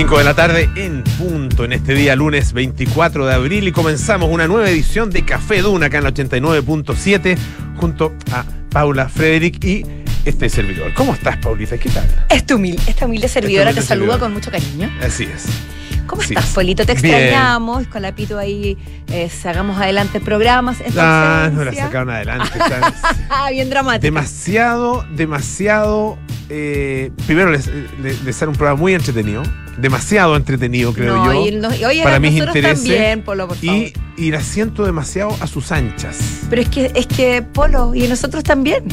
5 de la tarde en punto en este día lunes 24 de abril y comenzamos una nueva edición de Café Duna acá en la 89.7 junto a Paula Frederick y este servidor. ¿Cómo estás, Paulita? ¿Qué tal? Esta humilde, esta humilde servidora humilde te saluda con mucho cariño. Así es. ¿Cómo Sí. estás, Polito? Te Bien. extrañamos. Con la Pito ahí eh, sacamos adelante programas. Ah, no la sacaron adelante. Ah, bien dramático. demasiado, demasiado. eh, primero, les, les, les sale un programa muy entretenido. Demasiado entretenido, creo no, yo. y, no- y oye, para mis intereses también, Polo, por favor. y, y la siento demasiado a sus anchas. Pero es que, es que, Polo, y nosotros también.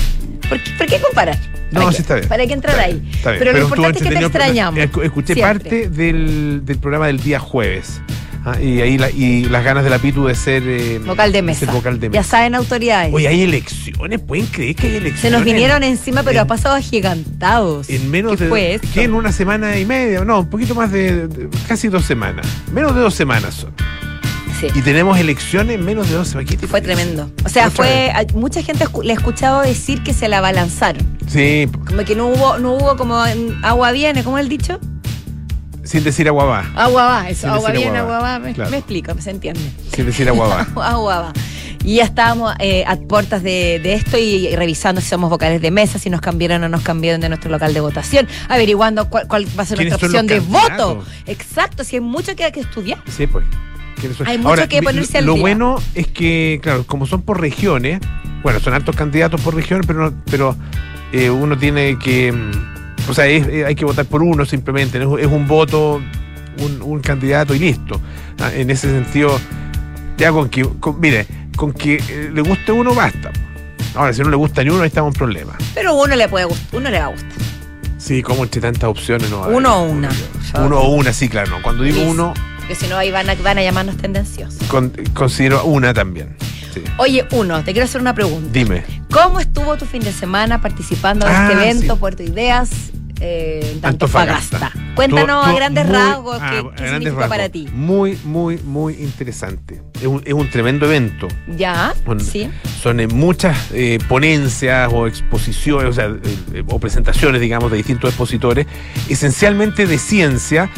¿Por qué, por qué comparar? No, ¿Para sí está bien. ¿Para qué entrar ahí? está bien. Pero, lo importante es que te pero extrañamos. escu- Escuché siempre. parte del, del programa del día jueves. Ah, y ahí la- y las ganas de la Pitu de ser eh, Vocal de ser mesa. vocal de Ya mesa. saben, autoridades. Oye, hay elecciones, ¿pueden creer que hay elecciones? Se nos vinieron encima, pero en- ha pasado agigantados. En menos ¿Qué de. fue esto? en una semana y media, no, un poquito más de, de- casi dos semanas. Menos de dos semanas son. Sí. Y tenemos elecciones en menos de dos semanas. ¿Qué te Fue tremendo. O sea, fue. Mucha gente le he escuchado decir que se la abalanzaron. Sí, Como que no hubo, no hubo como agua viene, ¿cómo es el dicho? sin decir agua va. Agua va, eso, Sin agua viene, agua va. Me, Claro. me explico, se entiende. Sin decir agua va. agua va. Y ya estábamos eh, a puertas de, de esto y, y revisando si somos vocales de mesa, si nos cambiaron o no nos cambiaron de nuestro local de votación, averiguando cuál, cuál va a ser ¿Quiénes nuestra opción de voto. Exacto, si hay mucho que hay que estudiar. Sí, pues. ¿Quiénes son? Hay mucho que vi- ponerse al Lo día. bueno es que, claro, como son por regiones, bueno, son altos candidatos por regiones, pero, no- pero eh, uno tiene que. mm, O sea, es- eh, hay que votar por uno simplemente. ¿no? Es, es un voto, un, un candidato y listo. Ah, En ese sentido, ya con que. con- mire, con que eh, le guste uno basta. Ahora, si no le gusta ni uno, ahí estamos en problemas. Pero uno le puede gustar, uno le va a gustar. Sí, como entre tantas opciones no va a haber? Uno o una. Uno o una, sí, claro. no. Cuando digo uno, Porque si no, ahí van a, van a llamarnos tendenciosos. con- considero una también. Sí. Oye, uno, te quiero hacer una pregunta. Dime. ¿Cómo estuvo tu fin de semana participando en Ah, este evento, sí. Puerto Ideas, eh, en Antofagasta. Antofagasta? Cuéntanos a grandes muy- rasgos ah, qué, significa para ti. Muy, muy, muy interesante. Es un, es un tremendo evento. ¿Ya? Bueno, sí. Son eh, muchas eh, ponencias o exposiciones, o sea, eh, o presentaciones, digamos, de distintos expositores, esencialmente de ciencia,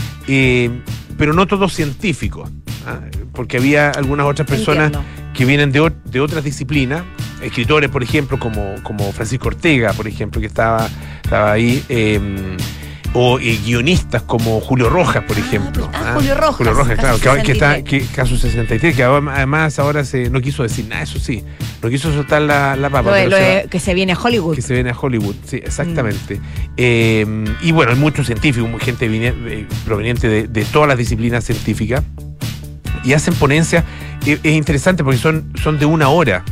pero no todos científicos. ¿ah? Porque había algunas otras personas Entiendo. que vienen de, de otras disciplinas, escritores, por ejemplo, como, como Francisco Ortega, por ejemplo, que estaba, estaba ahí, eh, o eh, guionistas como Julio Rojas, por Ah, ejemplo. ah, Julio Rojas, Julio Rojas, claro, que, está, 63. que, caso 63, que además ahora se, no quiso decir nada, eso sí, no quiso soltar la, la papa. Lo de- pero lo se va- de- que se viene a Hollywood. que se viene a Hollywood, sí, exactamente. Mm. Eh, y bueno, hay muchos científicos, gente eh, proveniente de, de todas las disciplinas científicas, y hacen ponencias. Eh, es interesante porque son, son de una hora.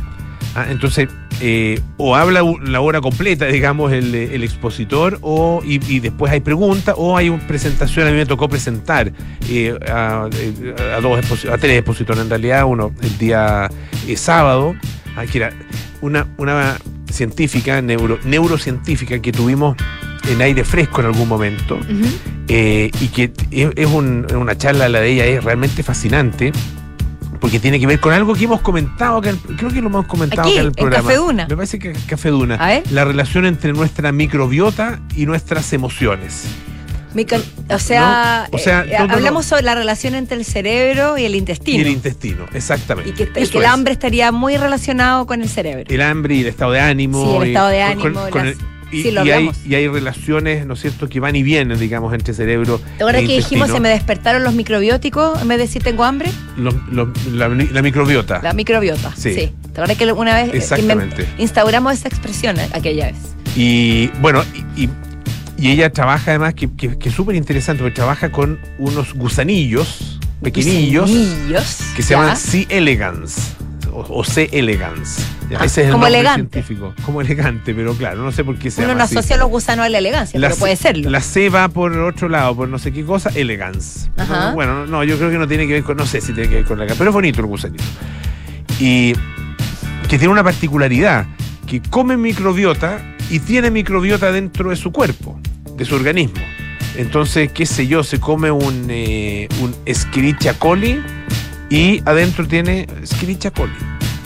Ah, Entonces, eh, o habla la hora completa, digamos, el, el expositor, o, y, y después hay preguntas, o hay una presentación. A mí me tocó presentar eh, a, eh, a dos a tres expositores en realidad, uno el día eh, sábado, ah, que era una, una científica, neuro, neurocientífica que tuvimos en aire fresco en algún momento, y que es, es un- una charla, la de ella es realmente fascinante. Porque tiene que ver con algo que hemos comentado, acá en el- creo que lo hemos comentado Aquí, acá en el en programa. Café Duna. Me parece que Café Duna. A ver. La relación entre nuestra microbiota y nuestras emociones. O sea, ¿No? O sea, eh, todo lo- hablamos sobre la relación entre el cerebro y el intestino. Y el intestino, exactamente. Y que, y que el es. hambre estaría muy relacionado con el cerebro. El hambre y el estado de ánimo. Sí, el estado de ánimo, con- con las- el- y, sí, lo y hay, y hay relaciones, ¿no es cierto?, que van y vienen, digamos, entre cerebro ¿Te acuerdas e que dijimos se me despertaron los microbióticos en vez de decir tengo hambre? La, la microbiota. La microbiota. Sí. Sí. ¿Te acuerdas que una vez eh, Exactamente. instauramos esa expresión eh, aquella vez? Y bueno, y, ella trabaja además, que, que- que es súper interesante, porque trabaja con unos gusanillos pequeñillos Gusanillos, que se ya. llaman C. elegans o, o C. elegans. Ah, ese es el como nombre elegante. científico. Como elegante, pero claro, no sé por qué se Uno llama no así. asocia a los gusanos a la elegancia, La pero C- puede serlo. La C va por otro lado, por no sé qué cosa, elegance. Ajá. No, bueno, no, yo creo que no tiene que ver con, no sé si tiene que ver con la pero es bonito el gusanito. Y que tiene una particularidad, que come microbiota y tiene microbiota dentro de su cuerpo, de su organismo. Entonces, qué sé yo, se come un, eh, un Escherichia coli y adentro tiene Escherichia coli.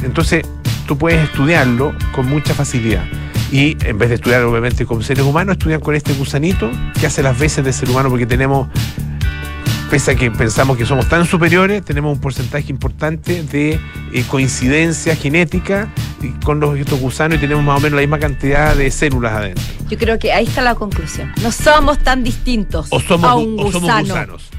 Entonces, tú puedes estudiarlo con mucha facilidad. Y en vez de estudiar, obviamente, con seres humanos, estudian con este gusanito que hace las veces de ser humano porque tenemos pese a que pensamos que somos tan superiores, tenemos un porcentaje importante de eh, coincidencia genética con los estos gusanos y tenemos más o menos la misma cantidad de células adentro. Yo creo que ahí está la conclusión. No somos tan distintos O somos, a un o somos gusano. gusanos.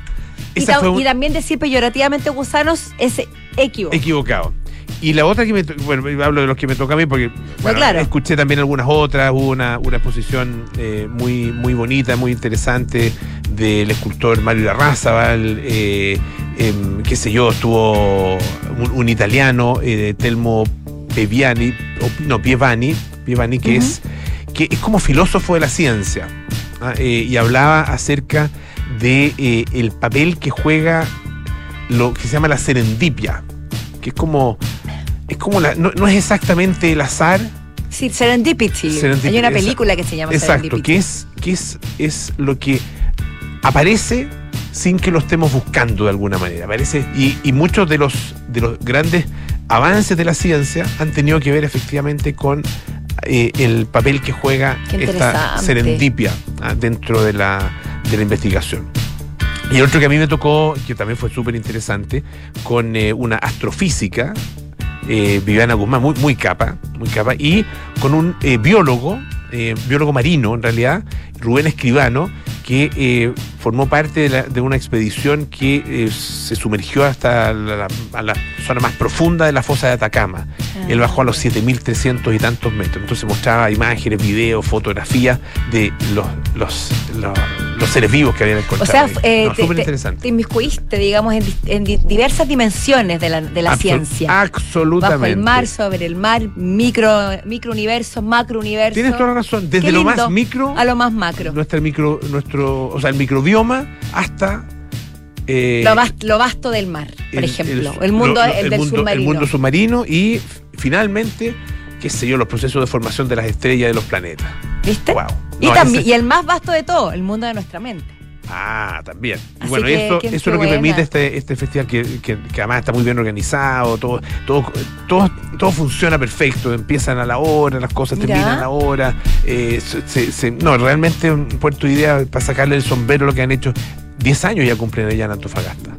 Y, Esa ta- fue un- y también decir peyorativamente gusanos es equívoco. equivocado. Y la otra que me bueno, hablo de los que me toca a mí porque bueno, claro. escuché también algunas otras, hubo una, una exposición eh, muy, muy bonita, muy interesante del escultor Mario Larrazábal, eh, em, qué sé yo, estuvo un, un italiano, eh, Telmo Peviani, no, Pievani, Pievani, que es que es como filósofo de la ciencia ¿ah? Eh, y hablaba acerca de eh, el papel que juega lo que se llama la serendipia, que es como es como la, no, no es exactamente el azar, Sí, Serendipity. Serendipity, Hay una esa- película que se llama exacto, Serendipity. que es que es es lo que aparece sin que lo estemos buscando de alguna manera. Aparece y, y muchos de los de los grandes avances de la ciencia han tenido que ver efectivamente con eh, el papel que juega esta serendipia ah, dentro de la, de la investigación. Y el otro que a mí me tocó, que también fue súper interesante, con eh, una astrofísica, eh, Viviana Guzmán, muy, muy capa, muy capa, y con un eh, biólogo, biólogo marino en realidad, Rubén Escribano, que formó parte de, la- de una expedición que se sumergió hasta la, la- a la zona más profunda de la fosa de Atacama. Ah. Él bajó a los 7.300 y tantos metros. Entonces mostraba imágenes, videos, fotografías de los, los, los, los seres vivos que habían O encontrado. sea, ahí. eh, No, te, súper te- interesante. te inmiscuiste, digamos, en, en di- diversas dimensiones de la, de la Absol- ciencia. Absolutamente. Bajo el mar, sobre el mar, micro, microuniverso, macrouniverso. Tienes toda la razón. Desde lo más micro, A lo más macro. nuestra micro, nuestro, o sea, el microbioma, hasta eh, lo, vas- lo vasto del mar, por el- ejemplo. El, el- mundo lo- lo- el del mundo, submarino. El mundo submarino y finalmente, qué sé yo, los procesos de formación de las estrellas de los planetas. ¿Viste? Wow. Y, también, ese- y el más vasto de todo, el mundo de nuestra mente. Ah, también. Así bueno, que, eso, es lo que buena. permite este, este festival que, que- además está muy bien organizado, todo, todo, todo, todo funciona perfecto, empiezan a la hora, las cosas terminan a la hora. eh, se- se- se- no, realmente un Puerto Idea, para sacarle el sombrero lo que han hecho, 10 años ya cumplen allá en Antofagasta.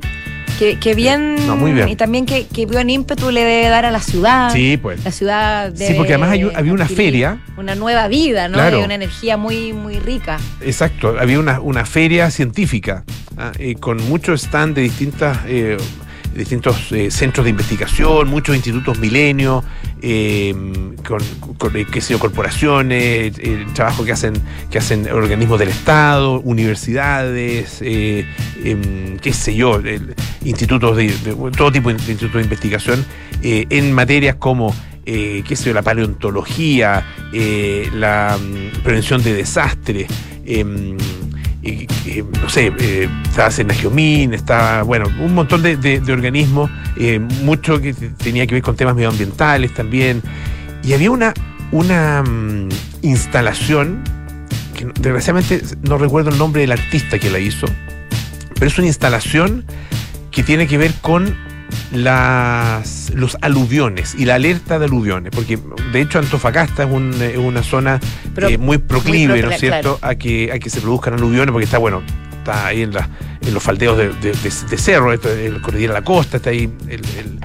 Que, que bien, No, muy bien. Y también que, que buen ímpetu le debe dar a la ciudad. Sí, pues. La ciudad Sí, porque además hay había una feria. Una nueva vida, ¿no? Claro. Y una energía muy, muy rica. Exacto, había una, una feria científica ah, eh, con muchos stands de distintas, eh, distintos eh, centros de investigación, muchos institutos milenio, eh, con, con, eh, qué sé yo, corporaciones, eh, el trabajo que hacen, que hacen organismos del Estado, universidades, eh, em, qué sé yo, el- institutos de, todo tipo de institutos de investigación eh, en materias como eh, qué sé la paleontología, eh, la mm, prevención de desastres, y, no sé, estaba Senagiomín, estaba, bueno, un montón de, de- organismos, mucho que tenía que ver con temas medioambientales también. Y había una, una mm, instalación, que desgraciadamente no recuerdo el nombre del artista que la hizo, pero es una instalación que tiene que ver con las, los aluviones y la alerta de aluviones, porque de hecho Antofagasta es, un- es una zona eh, muy proclive, muy ¿no es cierto?, a, que, a que se produzcan aluviones, porque está, bueno, está ahí en, la, en los faldeos de, de- de- de cerro, esto, el cordillera de la costa, está ahí el, el-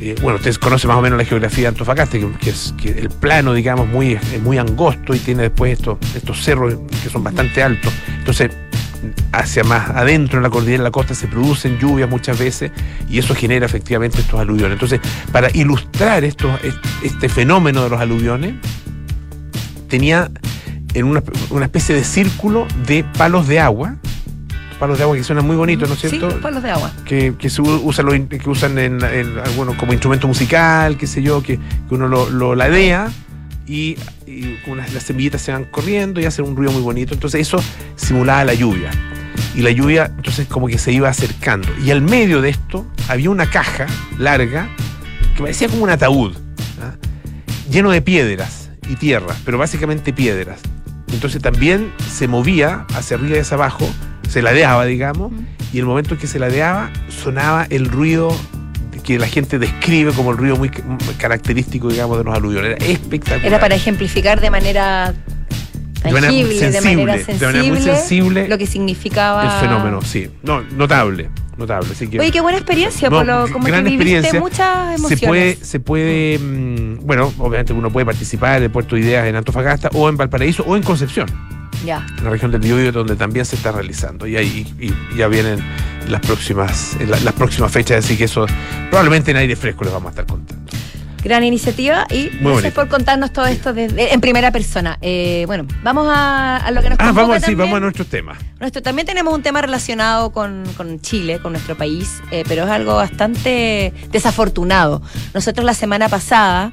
eh, bueno, ustedes conocen más o menos la geografía de Antofagasta, que, que es que el plano, digamos, muy, es muy angosto y tiene después estos, estos cerros que son bastante altos. Entonces, hacia más adentro en la cordillera de la costa se producen lluvias muchas veces y eso genera efectivamente estos aluviones. Entonces, para ilustrar esto, este fenómeno de los aluviones, tenía en una, una especie de círculo de palos de agua, palos de agua que suenan muy bonitos, ¿no es Sí, cierto? los palos de agua. que, que se usan, los que usan en, en algunos como instrumento musical, qué sé yo, que, que uno lo, lo ladea y, y unas, las semillitas se van corriendo y hacen un ruido muy bonito. Entonces eso simulaba la lluvia. Y la lluvia entonces como que se iba acercando. Y al medio de esto había una caja larga que parecía como un ataúd, ¿ah? lleno de piedras y tierra, pero básicamente piedras. Entonces también se movía hacia arriba y hacia abajo, se ladeaba, digamos, y el momento en que se ladeaba sonaba el ruido que la gente describe como el ruido muy ca- característico, digamos, de los aluviones. Era espectacular. Era para ejemplificar de manera tangible, de manera, sensible, de manera muy sensible lo que significaba el fenómeno, sí. No, notable, notable. Así que, Oye, qué buena experiencia, No, Polo, como gran que viviste experiencia. muchas emociones. se puede, se puede, mm, bueno, obviamente uno puede participar del Puerto de Ideas en Antofagasta o en Valparaíso o en Concepción, Ya. en la región del Biobío, donde también se está realizando. Y ahí y ya vienen las próximas, eh, la- las próximas fechas, así que eso probablemente en aire fresco les vamos a estar contando. Gran iniciativa y gracias bonito. por contarnos todo esto desde- en primera persona. Eh, bueno, vamos a, a lo que nos Ah, vamos, sí, vamos a nuestros temas. Nuestro, también tenemos un tema relacionado con, con Chile, con nuestro país, eh, pero es algo bastante desafortunado. Nosotros la semana pasada,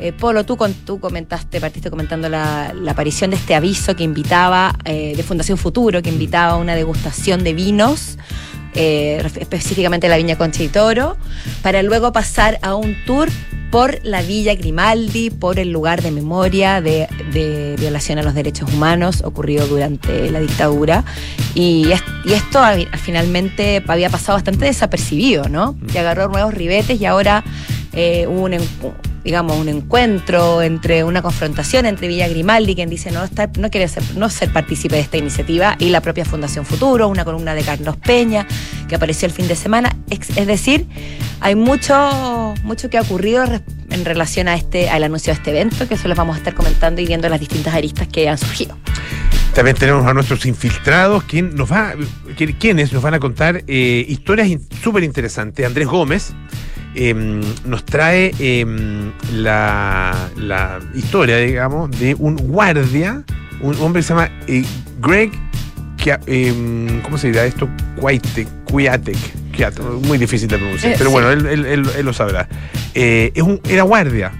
eh, Polo, tú, con, tú comentaste, partiste comentando la, la aparición de este aviso que invitaba, eh, de Fundación Futuro, que invitaba a una degustación de vinos. eh, específicamente la Viña Concha y Toro, para luego pasar a un tour por la Villa Grimaldi, por el lugar de memoria de, de violación a los derechos humanos ocurrido durante la dictadura. Y, es- y esto a- finalmente había pasado bastante desapercibido, ¿no? Y agarró nuevos ribetes y ahora eh, hubo un, digamos, un encuentro entre una confrontación entre Villa Grimaldi, quien dice no estar, no quiere ser, no ser partícipe de esta iniciativa, y la propia Fundación Futuro, una columna de Carlos Peña, que apareció el fin de semana. Es, decir, hay mucho, mucho que ha ocurrido en relación a este, al anuncio de este evento, que eso les vamos a estar comentando y viendo las distintas aristas que han surgido. También tenemos a nuestros infiltrados, quien nos va, quien- quienes nos van a contar eh, historias súper interesantes. Andrés Gómez eh, nos trae eh, la, la historia, digamos, de un guardia, un hombre que se llama eh, Greg, eh, ¿cómo se dirá esto? Muy difícil de pronunciar, Eh, pero sí. bueno, él, él- él- él lo sabrá. Eh, es un, era guardia,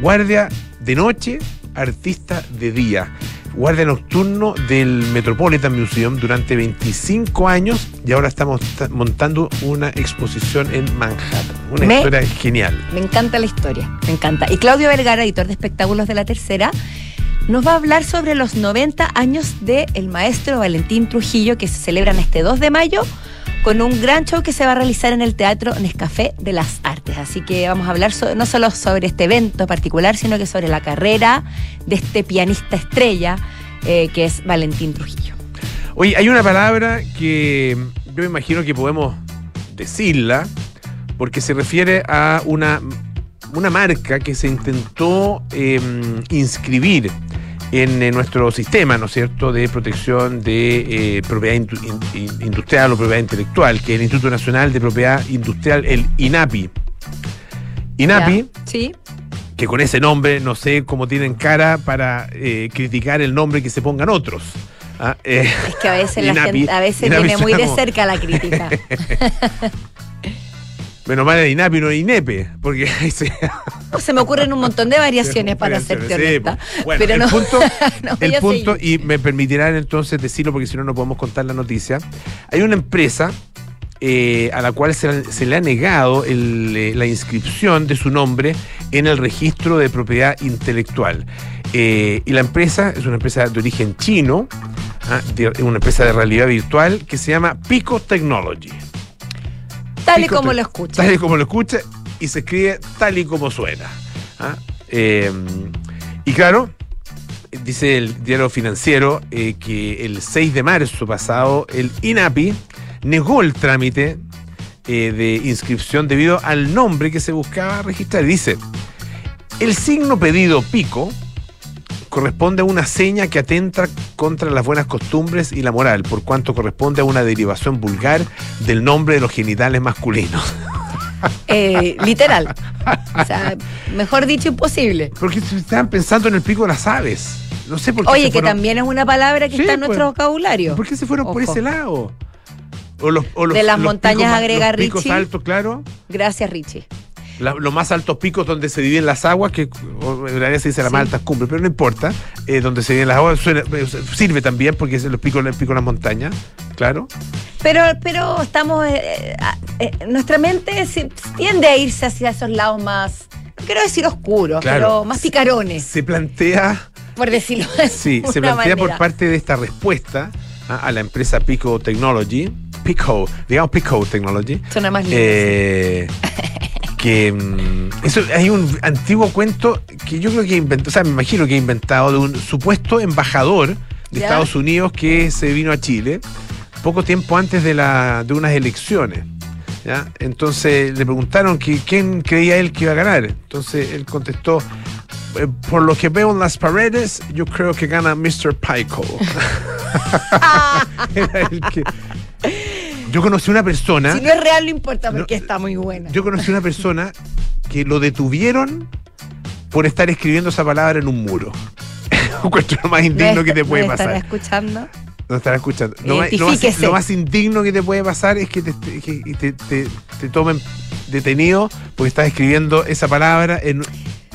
guardia de noche, artista de día guardia nocturno del Metropolitan Museum durante 25 años y ahora estamos ta- montando una exposición en Manhattan. Una Me- historia genial. Me encanta la historia, me encanta. Y Claudio Vergara, editor de espectáculos de La Tercera, nos va a hablar sobre los 90 años del maestro Valentín Trujillo que se celebran este 2 de mayo con un gran show que se va a realizar en el Teatro Nescafé de las Artes. Así que vamos a hablar no solo sobre este evento particular, sino que sobre la carrera de este pianista estrella eh, que es Valentín Trujillo. Oye, hay una palabra que yo me imagino que podemos decirla porque se refiere a una, una marca que se intentó eh, inscribir en eh, nuestro sistema, ¿no es cierto?, de protección de eh, propiedad indu- in- in- industrial o propiedad intelectual, que es el Instituto Nacional de Propiedad Industrial, el INAPI. INAPI. Sí. que con ese nombre no sé cómo tienen cara para eh, criticar el nombre que se pongan otros. Ah, eh, Es que a veces la gente, a veces Inapi viene muy de cerca la crítica. menos mal de INAPI no INEPE, porque ahí se- Se me ocurren un montón de variaciones para serte Sí. Bueno, pero el no, punto, no el punto y me permitirán entonces decirlo porque si no, no podemos contar la noticia. Hay una empresa eh, a la cual se, se le ha negado el, eh, la inscripción de su nombre en el registro de propiedad intelectual. Eh, y la empresa es una empresa de origen chino, ah, de- una empresa de realidad virtual que se llama Pico Technology. Tal y como lo escucha. Tal y como lo escucha y se escribe tal y como suena. ¿ah? Eh, y claro, dice el diario financiero eh, que el 6 de marzo pasado el INAPI negó el trámite eh, de inscripción debido al nombre que se buscaba registrar. Dice, el signo pedido pico corresponde a una seña que atenta contra las buenas costumbres y la moral, por cuanto corresponde a una derivación vulgar del nombre de los genitales masculinos. Eh, literal. O sea, mejor dicho, imposible. Porque estaban pensando en el pico de las aves. No sé por qué. Oye, que fueron- también es una palabra que Sí, está en pues. nuestro vocabulario. ¿Por qué se fueron por ese lado? O los, o los- De las los montañas picos agrega los picos Richie. altos, claro. Gracias, Richie. La- los más altos picos donde se dividen las aguas, que en realidad se dice las Sí. más altas cumbres, pero no importa. eh, donde se dividen las aguas suena- eh, sirve también porque es los picos, el pico de las montañas, claro. Pero, pero estamos. eh, nuestra mente se- tiende a irse hacia esos lados más. No quiero decir oscuros, Claro. pero más picarones, Se plantea por decirlo de Sí, se plantea por parte de esta respuesta a, a la empresa Pico Technology, Pico, digamos Pico Technology, Suena más lindo. eh, que mm, eso hay un antiguo cuento que yo creo que inventó, o sea, me imagino que ha inventado de un supuesto embajador de ¿Ya? Estados Unidos que se vino a Chile poco tiempo antes de, la, de unas elecciones. ¿ya? Entonces le preguntaron que quién creía él que iba a ganar. Entonces él contestó, "Eh, por lo que veo en las paredes, yo creo que gana Mr. Pico. Era el que... Yo conocí una persona... Si no es real, no importa porque No, está muy buena. Yo conocí una persona que lo detuvieron por estar escribiendo esa palabra en un muro. Encuentro lo más indigno que te puede ¿Me estará pasar. escuchando? No estará escuchando. Lo más, lo más- lo más indigno que te puede pasar es que te, que te, te- te tomen detenido porque estás escribiendo esa palabra en,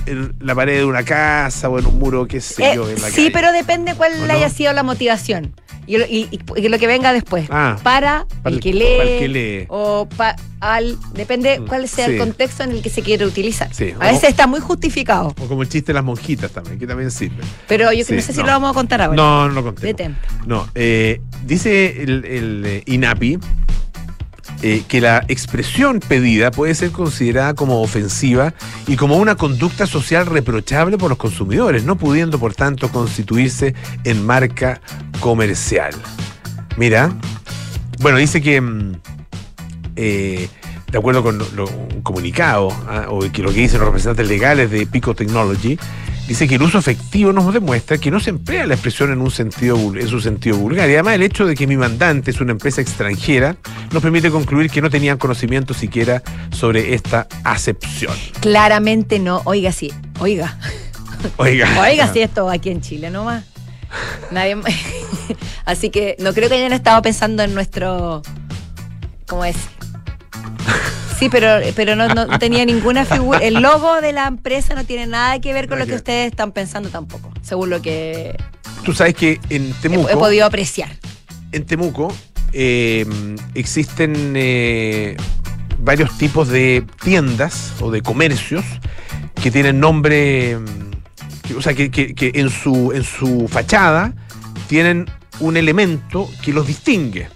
en la pared de una casa o en un muro, qué sé Eh, yo, en la sí, calle. pero depende cuál haya sido la motivación. Y, lo- y- y- y lo que venga después. Ah, para, para el que lee. para el que lee. O pa- al. Depende Mm, cuál sea sí. el contexto en el que se quiere utilizar. Sí, A veces está muy justificado. O como el chiste de las monjitas también, que también sirve. Pero yo Sí, no sé si lo vamos a contar ahora. No, no lo conté. No, eh, dice el, el, eh, INAPI eh, que la expresión pedida puede ser considerada como ofensiva y como una conducta social reprochable por los consumidores, no pudiendo por tanto constituirse en marca comercial. Mira, bueno, dice que mm, eh, de acuerdo con lo- un comunicado, ah, o lo que dicen los representantes legales de Pico Technology, dice que el uso efectivo nos demuestra que no se emplea la expresión en un sentido en su sentido vulgar. Y además el hecho de que mi mandante es una empresa extranjera nos permite concluir que no tenían conocimiento siquiera sobre esta acepción. Claramente no. Oiga, sí. Oiga. Oiga. Oiga, sí, esto aquí en Chile nomás. Nadie más. Así que no creo que hayan estado pensando en nuestro. ¿Cómo es? Sí, pero, pero no, no tenía ninguna figura. El logo de la empresa no tiene nada que ver con lo que ustedes están pensando tampoco, según lo que Tú sabes que en Temuco, he podido apreciar. en Temuco eh, existen eh, varios tipos de tiendas o de comercios que tienen nombre, que- o sea, que, que- que en, su, en su fachada tienen un elemento que los distingue.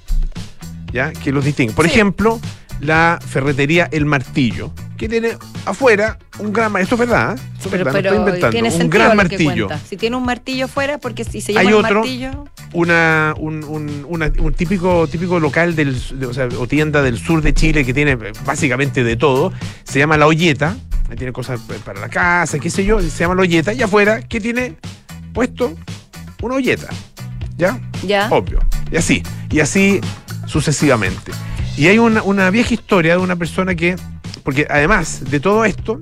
¿Ya? Que los distingue. Por Sí. ejemplo, la ferretería El Martillo, que tiene afuera un gran mar- Esto es verdad, ¿eh? Esto es Pero, verdad, no pero estoy inventando. tiene un gran martillo. Si tiene un martillo fuera, porque si se Hay llama un otro- martillo. una, un, un- una- un típico, típico local del, de- o, sea, o tienda del sur de Chile que tiene eh, básicamente de todo. Se llama La Olleta. Ahí tiene cosas eh, para la casa, qué sé yo. Se llama La Olleta. Y afuera, ¿qué tiene puesto? Una olleta. ¿Ya? Ya. Obvio. Y así. Y así sucesivamente. Y hay una, una vieja historia de una persona que. Porque además de todo esto,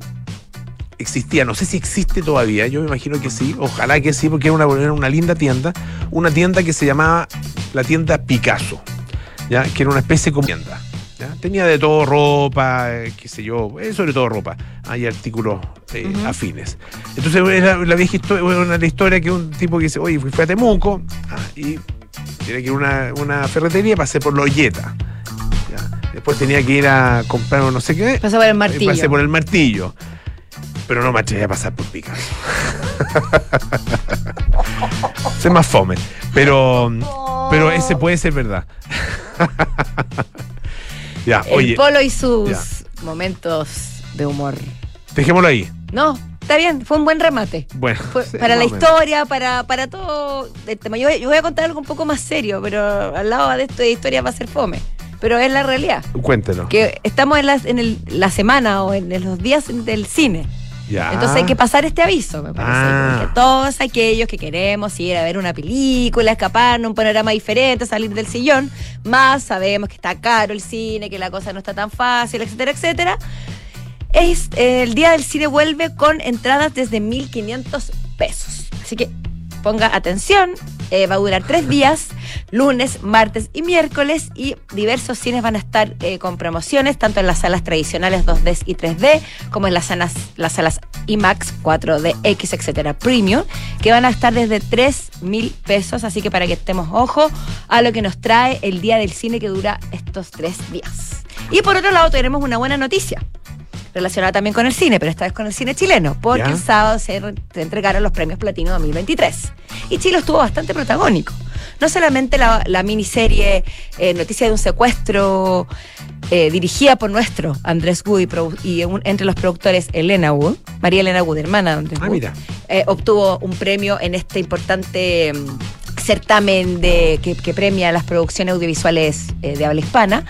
existía, no sé si existe todavía, yo me imagino que sí, ojalá que sí, porque era una, era una linda tienda, una tienda que se llamaba la tienda Picasso, ¿ya? que era una especie de tienda. ¿ya? Tenía de todo ropa, eh, qué sé yo, eh, sobre todo ropa, hay artículos eh, afines. Entonces era la vieja historia, una la historia que un tipo que dice, oye, fui, fui a Temuco ah, y tenía que ir a una, una ferretería, pasé por. ¿ya? Después tenía que ir a comprar no sé qué. Pasó por el martillo. Pasé por el martillo. Pero no me atreví a pasar por Picasso. Sé más fome. Pero, pero ese puede ser verdad. ya, el oye, polo y sus ya. momentos de humor. dejémoslo ahí. No, está bien, fue un buen remate. Bueno, Fue sí, para la historia, para, para todo el tema. Yo voy a contar algo un poco más serio, pero al lado de esto de historia va a ser fome. Pero es la realidad. Cuéntelo. Que estamos en, las- en el- la semana o en los días del cine. Ya. Entonces hay que pasar este aviso, me parece. Ah. Porque todos aquellos que queremos ir a ver una película, escaparnos, un panorama diferente, salir del sillón, más sabemos que está caro el cine, que la cosa no está tan fácil, etcétera, etcétera. Es, eh, el día del cine vuelve con entradas desde 1.500 pesos. Así que ponga atención, eh, va a durar tres días, lunes, martes y miércoles, y diversos cines van a estar eh, con promociones, tanto en las salas tradicionales 2D y 3D, como en las salas, las salas IMAX, 4DX, etcétera, Premium, que van a estar desde 3 mil pesos, así que para que estemos ojo a lo que nos trae el día del cine que dura estos tres días. Y por otro lado, tenemos una buena noticia relacionada también con el cine, pero esta vez con el cine chileno, porque Ya. el sábado se, re- se entregaron los premios Platino 2023. Y Chile estuvo bastante protagónico. No solamente la, la miniserie eh, Noticia de un secuestro eh, dirigida por nuestro Andrés Wood y, entre los productores Elena Wood, María Elena Wood, hermana de Andrés ah, Mira. Eh, obtuvo un premio en este importante mm, certamen de, que, premia las producciones audiovisuales eh, de habla hispana,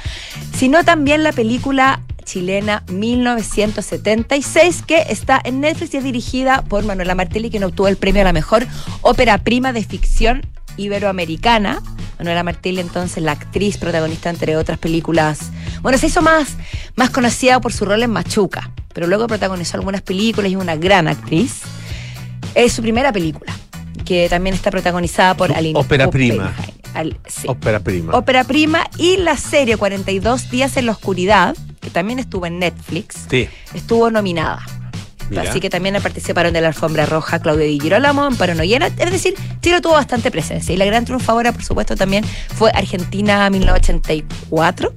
sino también la película chilena 1976 que está en Netflix y es dirigida por Manuela Martelli quien obtuvo el premio a la mejor ópera prima de ficción iberoamericana. Manuela Martelli, entonces, la actriz protagonista, entre otras películas. Bueno, se hizo más, más conocida por su rol en Machuca, pero luego protagonizó algunas películas y es una gran actriz. Es su primera película, que también está protagonizada por Aline Ópera prima. Ópera prima. Ópera prima y la serie 42 días en la oscuridad, que también estuvo en Netflix, estuvo nominada. Así que también participaron de la alfombra roja Claudia Di Girolamo, Amparo Noyena. Es decir, Chile tuvo bastante presencia. Y la gran triunfadora, por supuesto, también fue Argentina 1984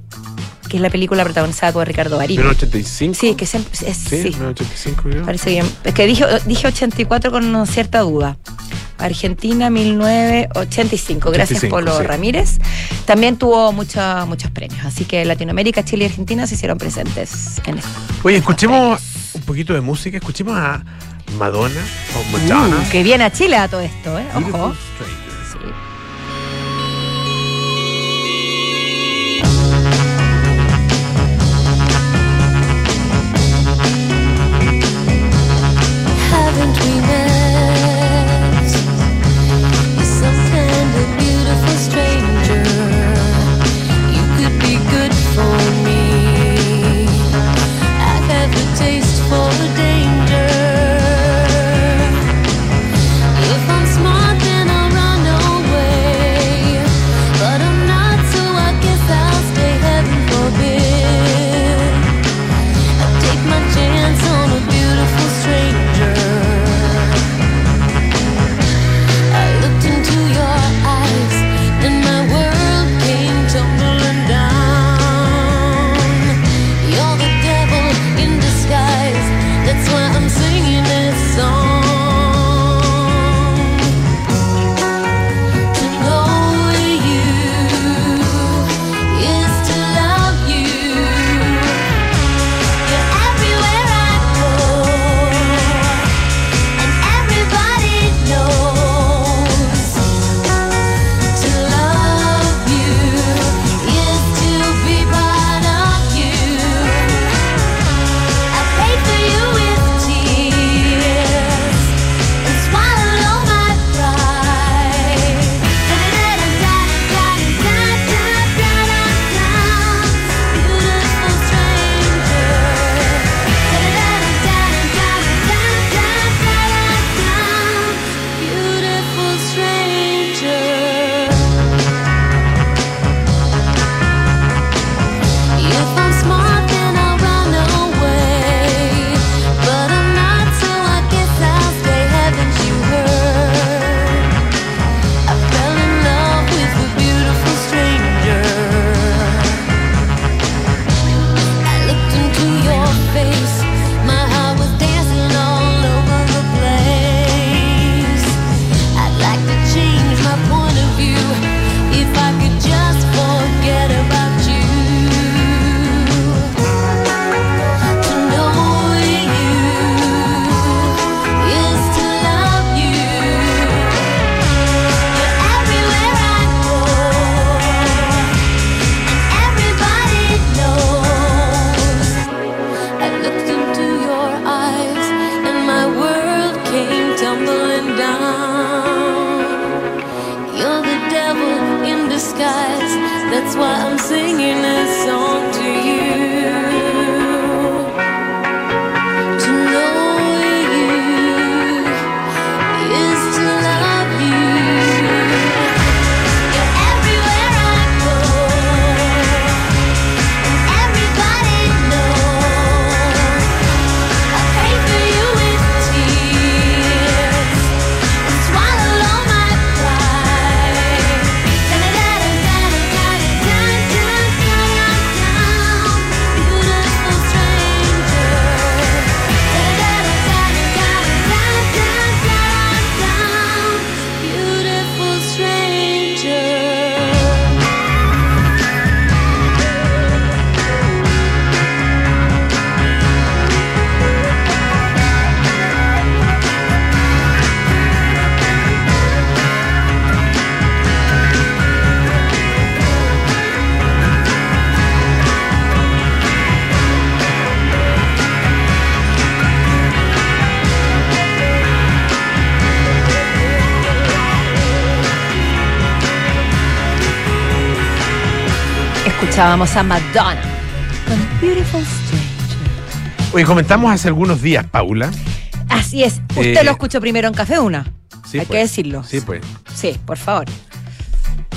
que es la película protagonizada por Ricardo Darín. ¿1985? Sí, que siempre es, sí, 1985 creo. Parece bien. Es que dije, dije 84 con cierta duda. Argentina 1985. Gracias Polo Ramírez. También tuvo muchos muchos premios. Así que Latinoamérica, Chile y Argentina se hicieron presentes en esto. Oye, escuchemos un poquito de música. Escuchemos a Madonna o Madonna. Uh, que viene a Chile a todo esto, ¿eh? Ojo. Escuchábamos a Madonna con Beautiful Stranger. Oye, comentamos hace algunos días, Paula. Así es. Usted Eh, lo escuchó primero en Café Una. Sí, Hay pues. que decirlo. Sí, pues. Sí, por favor.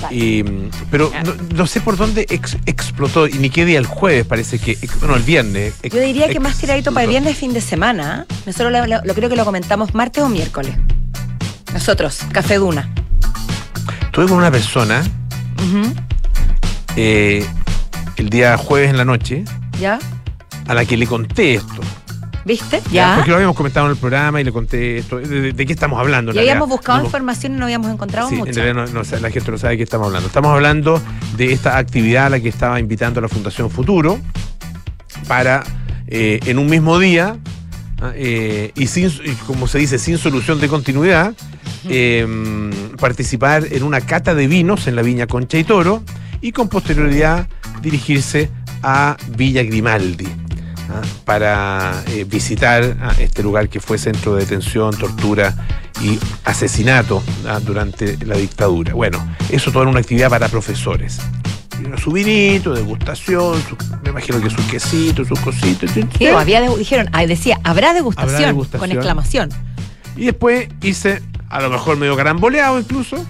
Vale. Y, mm, pero no, no sé por dónde ex- explotó, y ni qué día el jueves parece que. ex- No, el viernes. ex- Yo diría que más tiradito para el viernes fin de semana. ¿eh? Nosotros lo, lo- lo creo que lo comentamos martes o miércoles. Nosotros, Café Duna. Tuve con una persona Ujú. eh, el día jueves en la noche ¿Ya? a la que le conté esto. ¿Viste? ¿ya? Porque lo habíamos comentado en el programa y le conté esto. ¿De, de- de qué estamos hablando? en Y habíamos buscado No información y no habíamos encontrado Sí, mucho. en realidad no- no sa- la gente no sabe de qué estamos hablando. Estamos hablando de esta actividad a la que estaba invitando la Fundación Futuro para, eh, en un mismo día, ah, eh, y sin, y como se dice, sin solución de continuidad, eh, participar en una cata de vinos en la Viña Concha y Toro y con posterioridad dirigirse a Villa Grimaldi. ah, para eh, visitar ah, este lugar que fue centro de detención, tortura y asesinato ah, durante la dictadura. Bueno, eso todo era una actividad para profesores. Y degustación, su- me imagino que sus quesitos, sus cositos. Digo, había de- dijeron, decía, habrá degustación, Habrá degustación. con exclamación. Y después hice, a lo mejor medio caramboleado incluso,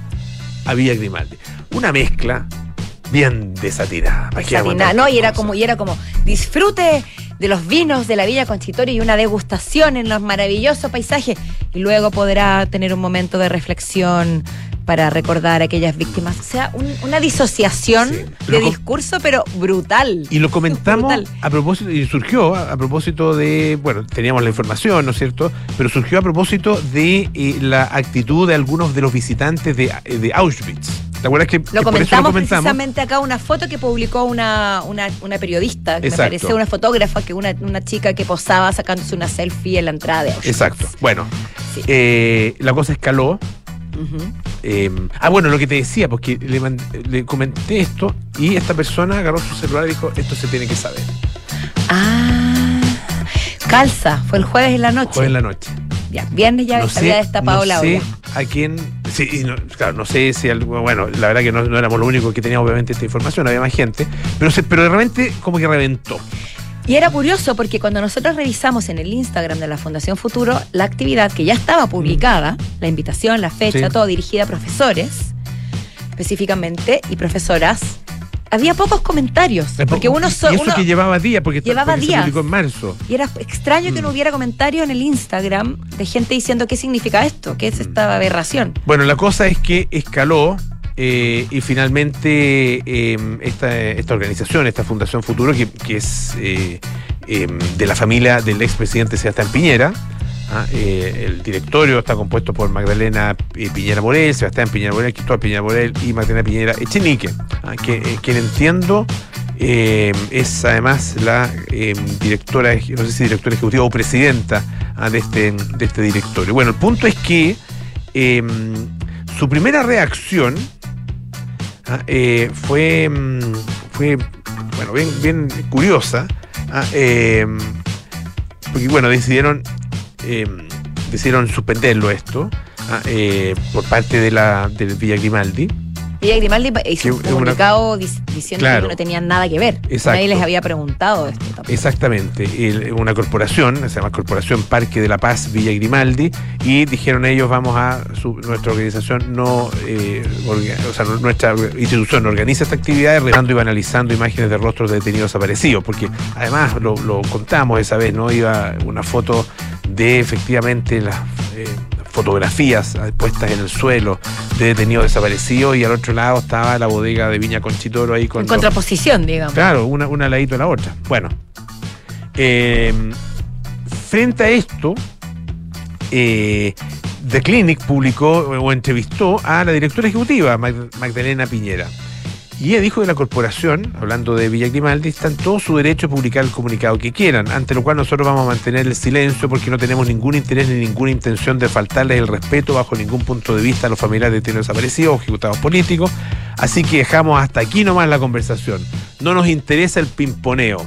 a Villa Grimaldi. Una mezcla bien desatinada. ¿Para qué vamos a Desatinada, no, y era como, y era como, disfrute de los vinos de la Villa Conchitorio y una degustación en los maravillosos paisajes. Y luego podrá tener un momento de reflexión para recordar a aquellas víctimas. O sea, un- una disociación Sí. de discurso, pero brutal. Y lo comentamos Brutal. a propósito, y surgió a, a propósito de, bueno, teníamos la información, ¿no es cierto? Pero surgió a propósito de eh, la actitud de algunos de los visitantes de, de Auschwitz. ¿Te acuerdas que, que Lo por eso comentamos, precisamente acá, una foto que publicó una, una, una periodista, que Exacto. me parece una fotógrafa, que una, una chica que posaba sacándose una selfie en la entrada de Auschwitz. Exacto. Bueno, Sí. eh, la cosa escaló. Eh, ah, bueno, lo que te decía, porque le, le comenté esto y esta persona agarró su celular y dijo, esto se tiene que saber. Ah, calza, fue el jueves en la noche. Jueves en la noche. Ya, viernes ya no se había destapado no la sé olla. a quién. Sí, y no, claro, no sé si algo. Bueno, la verdad que no, no éramos los únicos que teníamos, obviamente, esta información, había más gente. Pero, se, pero de repente, como que reventó. Y era curioso porque cuando nosotros revisamos en el Instagram de la Fundación Futuro la actividad que ya estaba publicada, la invitación, la fecha, Sí. todo dirigida a profesores, específicamente, y profesoras, había pocos comentarios. Porque uno, so- y eso uno- que llevaba días, porque, Llevaba porque días. se publicó en marzo. Y era extraño que no Mm. hubiera comentarios en el Instagram de gente diciendo qué significa esto, qué Mm. es esta aberración. Bueno, la cosa es que escaló eh, y finalmente eh, esta, esta organización, esta Fundación Futuro, que, que es eh, eh, de la familia del expresidente Sebastián Piñera, ah, eh, el directorio está compuesto por Magdalena eh, Piñera Morel, Sebastián Piñera Morel, Cristóbal Piñera Morel y Magdalena Piñera Echenique, ah, que, eh, quien entiendo eh, es además la directora, no sé si directora ejecutiva o presidenta ah, de, este, de este directorio. Bueno, el punto es que eh, su primera reacción fue, mm, fue bueno, bien, bien curiosa, eh, porque bueno, decidieron, eh, decidieron suspenderlo esto ah, eh, por parte de la del Villa Grimaldi. Y Grimaldi hizo un una- comunicado dic- diciendo Claro. que no tenían nada que ver. Exacto. Nadie les había preguntado esto tampoco. Exactamente, el- una corporación, se llama Corporación Parque de la Paz Villa Grimaldi, y dijeron ellos, vamos a, su- nuestra organización no, eh, orga- o sea, nuestra institución organiza esta actividad revelando y banalizando imágenes de rostros de detenidos desaparecidos, porque además lo, lo contamos esa vez, ¿no? Iba una foto de efectivamente las eh, fotografías eh, puestas en el suelo de detenidos desaparecidos y al otro lado estaba la bodega de Viña Conchitoro ahí con en los- contraposición, digamos. Claro, una, una al ladito de la otra. Bueno, eh, frente a esto, eh, The Clinic publicó o entrevistó a la directora ejecutiva, Mag- Magdalena Piñera. Ella dijo que la corporación, hablando de Villa Grimaldi, está en todo su derecho a publicar el comunicado que quieran, ante lo cual nosotros vamos a mantener el silencio porque no tenemos ningún interés ni ninguna intención de faltarles el respeto bajo ningún punto de vista a los familiares de detenidos desaparecidos o ejecutados políticos. Así que dejamos hasta aquí nomás la conversación. No nos interesa el pimponeo.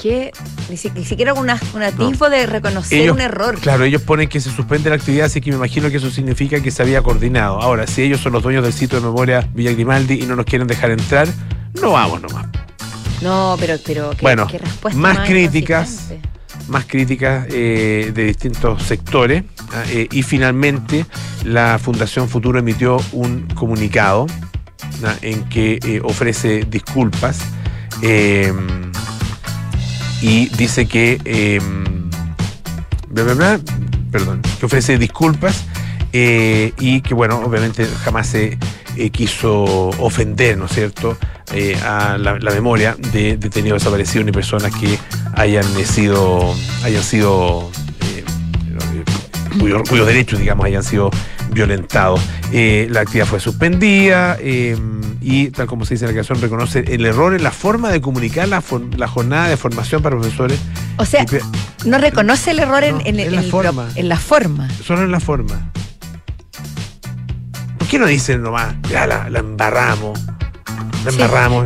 Que ni, si- ni siquiera una, un atisbo de reconocer Ellos- un error. Claro, ellos ponen que se suspende la actividad, así que me imagino que eso significa que se había coordinado. Ahora, si ellos son los dueños del sitio de memoria Villa Grimaldi y no nos quieren dejar entrar, no vamos nomás. No, pero, pero ¿qué, Bueno, qué respuesta más críticas. inconsistente? más críticas eh, de distintos sectores. ah, eh, y finalmente la Fundación Futuro emitió un comunicado ah, en que eh, ofrece disculpas y dice que bla, perdón, que ofrece disculpas eh, y que bueno, obviamente jamás se eh, quiso ofender, ¿no es cierto?, eh, a la, memoria de detenidos desaparecidos ni personas que hayan sido, hayan sido cuyos derechos, digamos, hayan sido violentados. Eh, la actividad fue suspendida eh, y, tal como se dice en la canción, reconoce el error en la forma de comunicar la, for- la jornada de formación para profesores. O sea, no reconoce el error en, No, en- en en la el forma. en la forma. Solo en la forma. ¿Por qué no dicen nomás, ya la, la embarramos? Sí.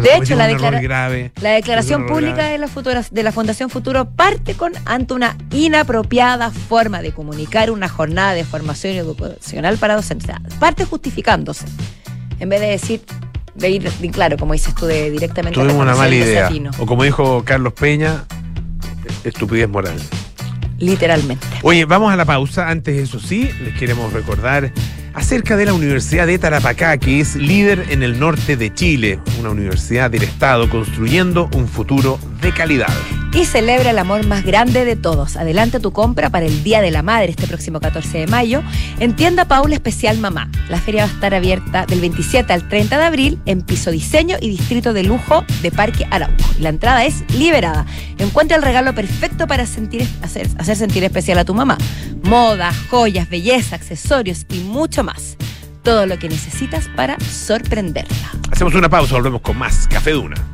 De hecho, la un error declara- grave. La declaración pública grave. de la, futura- de la Fundación Futuro parte con ante una inapropiada forma de comunicar una jornada de formación educacional para docentes. Parte justificándose. En vez de decir, de ir, de- claro, como dices tú, de directamente Tuvimos una mala idea. O como dijo Carlos Peña, estupidez moral. literalmente. Oye, vamos a la pausa. Antes, eso sí, les queremos recordar acerca de la Universidad de Tarapacá, que es líder en el norte de Chile, una universidad del Estado construyendo un futuro de calidad. Y celebra el amor más grande de todos. Adelanta tu compra para el Día de la Madre este próximo 14 de mayo en Tienda Paula Especial Mamá. La feria va a estar abierta del 27 al 30 de abril en Piso Diseño y Distrito de Lujo de Parque Arauco. La entrada es liberada. Encuentra el regalo perfecto para sentir, hacer, hacer sentir especial a tu mamá. Moda, joyas, belleza, accesorios y mucho más. Todo lo que necesitas para sorprenderla. Hacemos una pausa, volvemos con más Café Duna.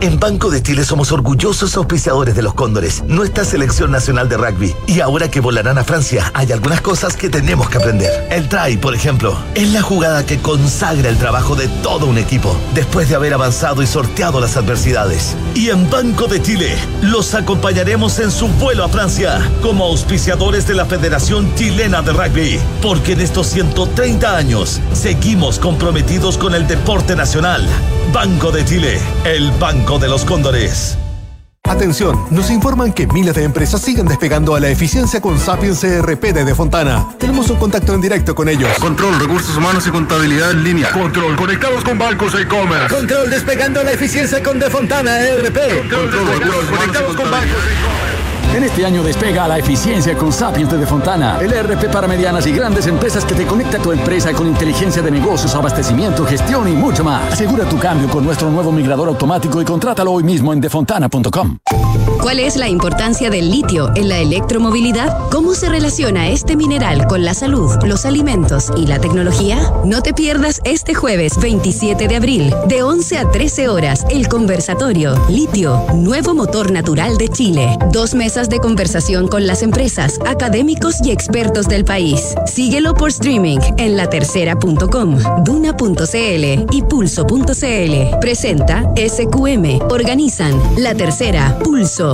En Banco de Chile somos orgullosos auspiciadores de los Cóndores, nuestra selección nacional de rugby. Y ahora que volarán a Francia, hay algunas cosas que tenemos que aprender. El try, por ejemplo, es la jugada que consagra el trabajo de todo un equipo, después de haber avanzado y sorteado las adversidades. Y en Banco de Chile, los acompañaremos en su vuelo a Francia, como auspiciadores de la Federación Chilena de Rugby. Porque en estos 130 años, seguimos comprometidos con el deporte nacional. Banco de Chile, el Banco de los Cóndores. Atención, nos informan que miles de empresas siguen despegando a la eficiencia con Sapiens CRP de De Fontana. Tenemos un contacto en directo con ellos. Control, recursos humanos y contabilidad en línea. Control, conectados con bancos e e-commerce. Control despegando la eficiencia con De Fontana ERP. Control, recursos conectados con bancos En este año despega la eficiencia con Sapiens de Fontana, el ERP para medianas y grandes empresas que te conecta a tu empresa con inteligencia de negocios, abastecimiento, gestión y mucho más. Asegura tu cambio con nuestro nuevo migrador automático y contrátalo hoy mismo en defontana.com. ¿Cuál es la importancia del litio en la electromovilidad? ¿Cómo se relaciona este mineral con la salud, los alimentos y la tecnología? No te pierdas este jueves 27 de abril, de 11 a 13 horas, el conversatorio Litio, nuevo motor natural de Chile. Dos mesas de conversación con las empresas, académicos y expertos del país. Síguelo por streaming en latercera.com, duna.cl y pulso.cl. Presenta SQM. Organizan La Tercera, Pulso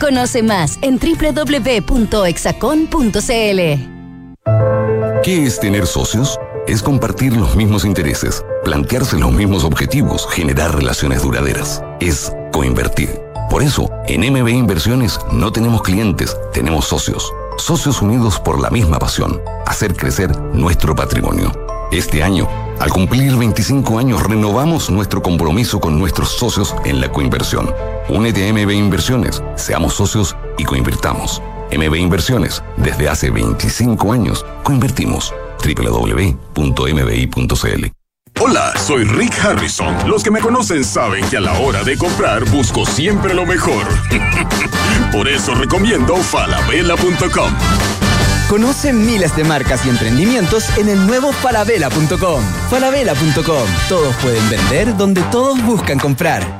Conoce más en www.exacon.cl. ¿Qué es tener socios? Es compartir los mismos intereses, plantearse los mismos objetivos, generar relaciones duraderas. Es coinvertir. Por eso, en MB Inversiones no tenemos clientes, tenemos socios. Socios unidos por la misma pasión, hacer crecer nuestro patrimonio. Este año, al cumplir 25 años, renovamos nuestro compromiso con nuestros socios en la coinversión. Únete a MB Inversiones, seamos socios y coinvirtamos. MB Inversiones, desde hace 25 años, coinvertimos. www.mbi.cl Hola, soy Rick Harrison. Los que me conocen saben que a la hora de comprar busco siempre lo mejor. Por eso recomiendo falabella.com. Conoce miles de marcas y emprendimientos en el nuevo falabella.com. Falabella.com. Todos pueden vender donde todos buscan comprar.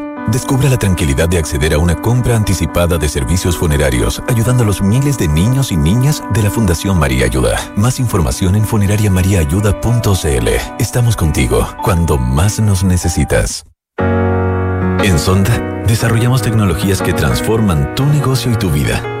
Descubra la tranquilidad de acceder a una compra anticipada de servicios funerarios, ayudando a los miles de niños y niñas de la Fundación María Ayuda. Más información en funerariamariaayuda.cl. Estamos contigo cuando más nos necesitas. En Sonda, desarrollamos tecnologías que transforman tu negocio y tu vida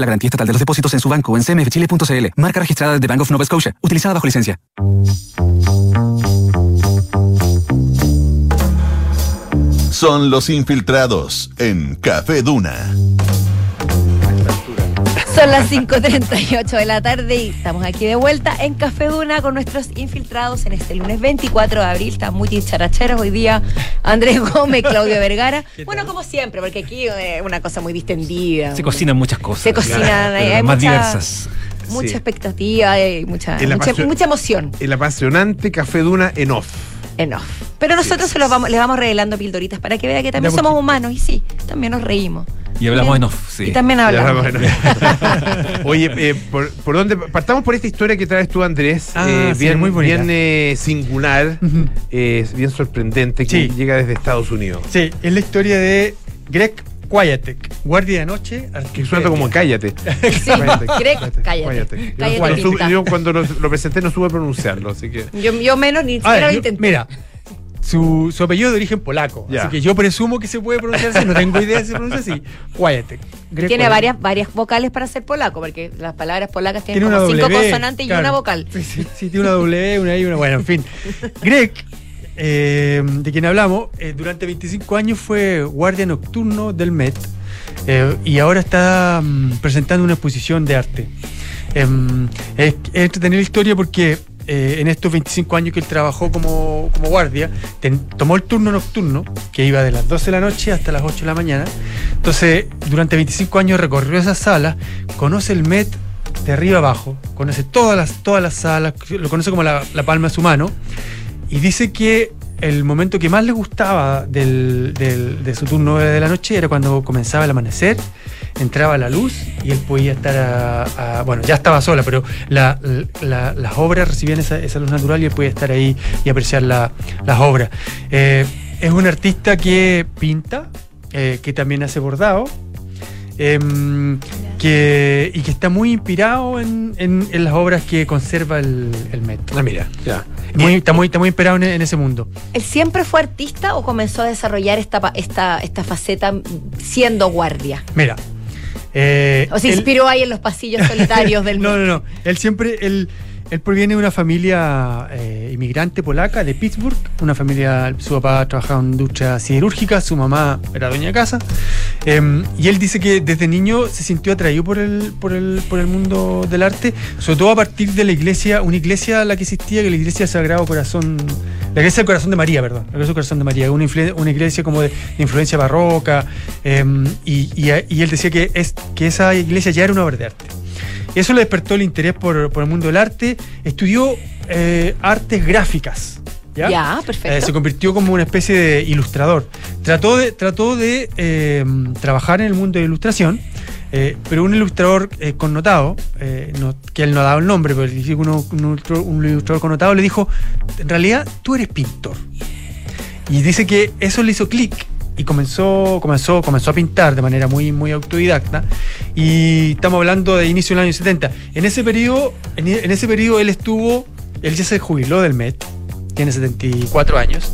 la garantía estatal de los depósitos en su banco en cmfchile.cl. Marca registrada de Bank of Nova Scotia. Utilizada bajo licencia. Son los infiltrados en Café Duna. Son las 5.38 de la tarde y estamos aquí de vuelta en Café Duna con nuestros infiltrados en este lunes 24 de abril. Están muy characheros hoy día Andrés Gómez, Claudio Vergara. Bueno, como siempre, porque aquí es una cosa muy distendida. Se cocinan muchas cosas. Se cocinan, hay, hay más mucha- diversas. Mucha Sí. expectativa y mucha, mucha, mucha emoción El apasionante Café Duna en off. En off. Pero nosotros se los vamos, les vamos revelando pildoritas para que vea que también somos humanos y sí, también nos reímos. Y hablamos en off, sí. Y también hablamos. Oye, eh, ¿por, por dónde? Partamos por esta historia que traes tú, Andrés. Ah, eh, sí, bien, muy bonita. bien eh, singular, eh, bien sorprendente, que Sí. llega desde Estados Unidos. Sí, es la historia de Greg Quietek, guardia de noche. Que suena como cállate. Sí, cállate. Yo, Cállate, cuando, yo lo, lo presenté no supe pronunciarlo, así que. Yo, yo menos ni siquiera lo intenté. mira, su, su apellido de origen polaco. Así que yo presumo que se puede pronunciar así. No tengo idea si se pronuncia así. Quietek. Greg Tiene Quietek. varias, varias vocales para ser polaco, porque las palabras polacas tienen Tiene como cinco W, consonantes y una vocal. Sí, sí, sí, tiene una W, una I, una. Bueno, en fin. Greg, eh, de quien hablamos, eh, durante 25 años fue guardia nocturno del Met eh, y ahora está mm, presentando una exposición de arte. Em, es, es la historia porque eh, en estos 25 años que él trabajó como, como guardia, ten- tomó el turno nocturno, que iba de las 12 de la noche hasta las 8 de la mañana. Entonces, durante 25 años recorrió esa sala, conoce el Met de arriba abajo, conoce todas las, todas las salas, lo conoce como la, la palma de su mano, y dice que el momento que más le gustaba del- de su turno de la noche era cuando comenzaba el amanecer, entraba la luz y él podía estar a, bueno, ya estaba sola, pero la- la- las obras recibían esa, esa luz natural y él podía estar ahí y apreciar la- las obras. Eh, es un artista que pinta, eh, que también hace bordado, em, que, y que está muy inspirado en, en- en las obras que conserva el, el Met. Ah, mira, ya. Muy- está, muy, está muy inspirado en, en ese mundo. ¿Él siempre fue artista o comenzó a desarrollar esta, esta, esta faceta siendo guardia? Mira. eh, ¿O se él- inspiró ahí en los pasillos solitarios del No, no, no. Él siempre, él, él proviene de una familia eh, inmigrante polaca de Pittsburgh, una familia, su papá trabajaba en industria siderúrgica, su mamá era dueña de casa, eh, y él dice que desde niño se sintió atraído por el, por, el, por el mundo del arte, sobre todo a partir de la iglesia, una iglesia a la que existía, que la iglesia del Sagrado Corazón, la iglesia del Corazón de María, perdón, la iglesia del Corazón de María, una, iglesia como de, influencia barroca, y, y- y él decía que, es, que esa iglesia ya era una obra de arte. Eso le despertó el interés por, por el mundo del arte. Estudió eh, artes gráficas. ¿ya? Ya, perfecto. Eh, se convirtió como una especie de ilustrador. Trató de, trató de eh, trabajar en el mundo de la ilustración, eh, pero un ilustrador connotado, no- que él no daba el nombre, pero uno- un ilustrador connotado le dijo, en realidad tú eres pintor. Y dice que eso le hizo clic y comenzó, comenzó, comenzó a pintar de manera muy, muy autodidacta. Y estamos hablando de inicio del año 70. En ese periodo, en, en ese periodo él estuvo, él ya se jubiló del Met, tiene 74 años.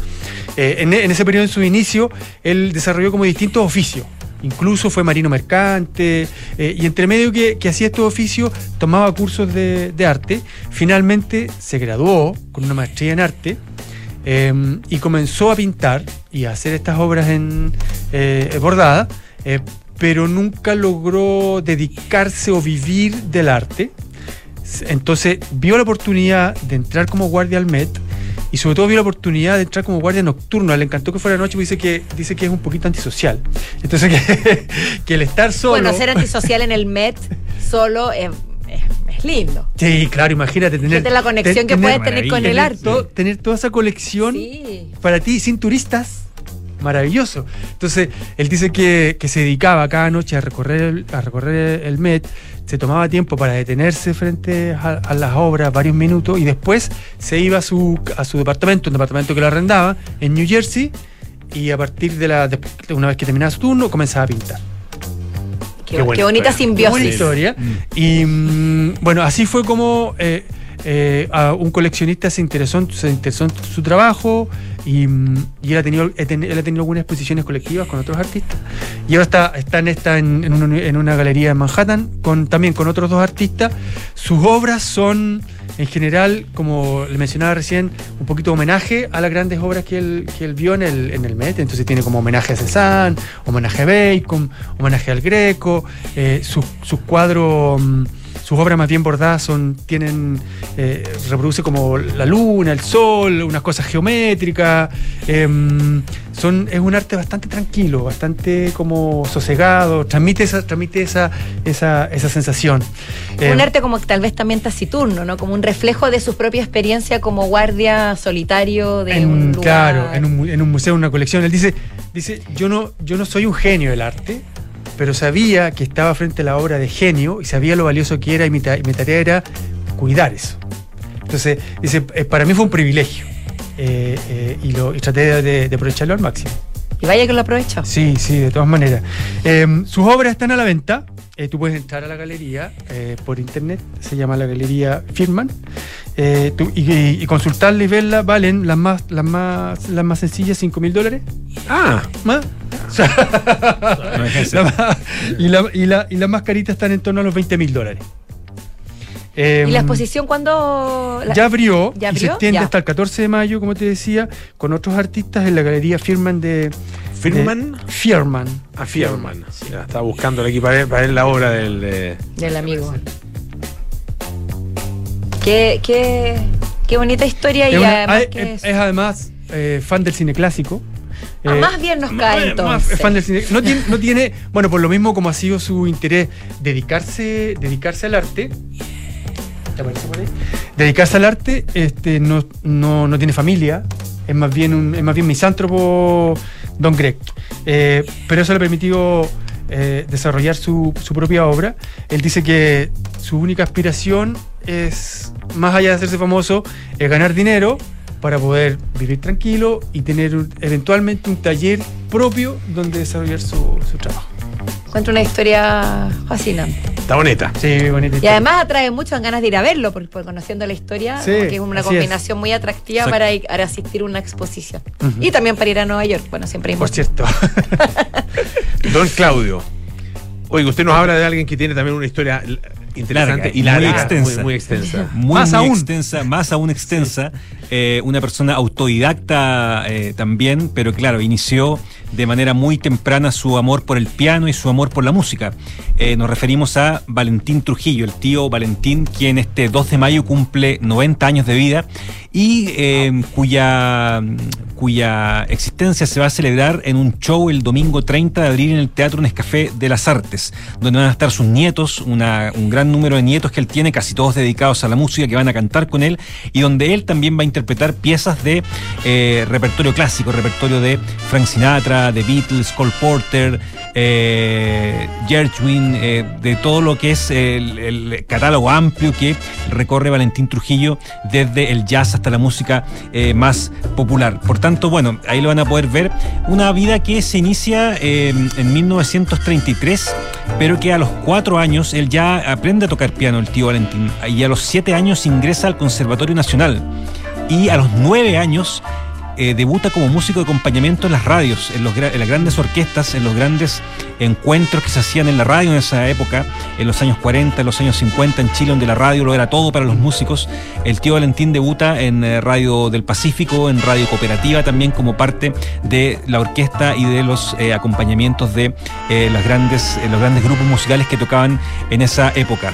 Eh, en, en ese periodo, en su inicio, él desarrolló como distintos oficios. Incluso fue marino mercante eh, y entre medio que, hacía estos oficios tomaba cursos de, de arte. Finalmente se graduó con una maestría en arte eh, y comenzó a pintar y a hacer estas obras en eh, bordada, eh, pero nunca logró dedicarse o vivir del arte. Entonces vio la oportunidad de entrar como guardia al Met y sobre todo vio la oportunidad de entrar como guardia nocturno. Le encantó que fuera de noche porque dice que, dice que es un poquito antisocial. Entonces que, que el estar solo... Bueno, ser antisocial en el Met solo es, es- lindo. Sí, claro, imagínate tener... Fíjate la conexión que puedes tener con el arte. to- tener toda esa colección para ti sin turistas. Maravilloso. Entonces, él dice que, que se dedicaba cada noche a recorrer, el, a recorrer el Met, se tomaba tiempo para detenerse frente a, a las obras varios minutos y después se iba a su, a su departamento, un departamento que lo arrendaba en New Jersey y a partir de la, de- una vez que terminaba su turno comenzaba a pintar. Qué, qué bonita Qué simbiosis. buena historia. Y mm, bueno, así fue como eh, eh, a un coleccionista se interesó, en- se interesó en su trabajo y, mm, y él, ha tenido, él ha tenido algunas exposiciones colectivas con otros artistas. Y ahora está, está en, esta, en, en una, en una galería en Manhattan con, también con otros dos artistas. Sus obras son en general, como le mencionaba recién, un poquito homenaje a las grandes obras que él, que él vio en el, en el Met. Entonces tiene como homenaje a Cézanne, homenaje a Bacon, homenaje al Greco. eh, sus, sus cuadros, mm, sus obras más bien bordadas son, tienen, eh, reproduce como la luna, el sol, unas cosas geométricas. em, son, es un arte bastante tranquilo, bastante como sosegado, transmite esa, transmite esa, esa, esa sensación. Un Em, arte como que tal vez también taciturno, ¿no? Como un reflejo de su propia experiencia como guardia solitario de en- un lugar. Claro, en un, en un museo, en una colección. Él dice, dice yo, no, yo no soy un genio del arte, pero sabía que estaba frente a la obra de genio y sabía lo valioso que era y mi, ta- y mi tarea era cuidar eso. Entonces, dice, eh, para mí fue un privilegio eh, eh, y, lo, y traté de, de- de aprovecharlo al máximo. Y vaya que lo aprovecho. Sí, sí, de todas maneras. Eh, sus obras están a la venta. Eh, tú puedes entrar a la galería eh, por internet. Se llama la galería Firman. Eh, tú- y, y- consultarla y verla valen las más, las más, las más sencillas 5 mil dólares. Ah, más. La más- y, la, y, la, y las más caritas están en torno a los 20 mil dólares. Eh, ¿Y la exposición cuándo? la- ya abrió, ¿Ya y se abrió? extiende Ya. hasta el 14 de mayo, como te decía, con otros artistas en la galería Firman de. ¿Firman? de- Fierman. A Fierman. Ya, estaba buscándole aquí para ver, para ver la obra del. Del amigo. Qué, qué, qué bonita historia y Es, una- además ah, que es- es además eh, fan del cine clásico. Ah, Eh, más bien nos cae más entonces. fan del cine- No tiene, no tiene- bueno, por lo mismo como ha sido su interés dedicarse, dedicarse al arte. Dedicarse al arte, este, no, tiene familia, es más bien un, es más bien misántropo Don Greg. Eh, pero eso le ha permitido eh, desarrollar su, su propia obra. Él dice que su única aspiración es, más allá de hacerse famoso, es ganar dinero para poder vivir tranquilo y tener eventualmente un taller propio donde desarrollar su, su trabajo. Encuentro una historia fascinante. Está bonita. Sí, bonita. Y además atrae mucho en ganas de ir a verlo, porque, porque conociendo la historia, Sí, que es una combinación muy atractiva para, ir- para asistir a una exposición. Y también para ir a Nueva York. Bueno, siempre hay Por cierto. Don Claudio. Oiga, usted nos habla de alguien que tiene también una historia interesante Larga, y muy larga, extensa. Muy, muy extensa. Muy, Más muy aún. extensa, más aún extensa. Eh, una persona autodidacta eh, también, pero claro, inició de manera muy temprana su amor por el piano y su amor por la música. Eh, nos referimos a Valentín Trujillo, el tío Valentín, quien este 2 de mayo cumple 90 años de vida y eh, cuya, cuya existencia se va a celebrar en un show el domingo 30 de abril en el Teatro Nescafé de las Artes, donde van a estar sus nietos, una- un gran número de nietos que él tiene, casi todos dedicados a la música, que van a cantar con él, y donde él también va a interpretar piezas de eh, repertorio clásico, repertorio de Frank Sinatra, de Beatles, Cole Porter, eh, eh, de todo lo que es el, el catálogo amplio que recorre Valentín Trujillo desde el jazz hasta la música eh, más popular. Por tanto, bueno, ahí lo van a poder ver. Una vida que se inicia eh, en 1933, pero que a los cuatro años él ya aprende a tocar piano, el tío Valentín, y a los siete años ingresa al Conservatorio Nacional. Y a los nueve años eh, debuta como músico de acompañamiento en las radios, en, las grandes orquestas, en los grandes encuentros que se hacían en la radio en esa época, en los años 40, en los años 50 en Chile, donde la radio lo era todo para los músicos. El tío Valentín debuta en eh, Radio del Pacífico, en Radio Cooperativa, también como parte de la orquesta y de los eh, acompañamientos de eh, grandes, eh, los grandes grupos musicales que tocaban en esa época.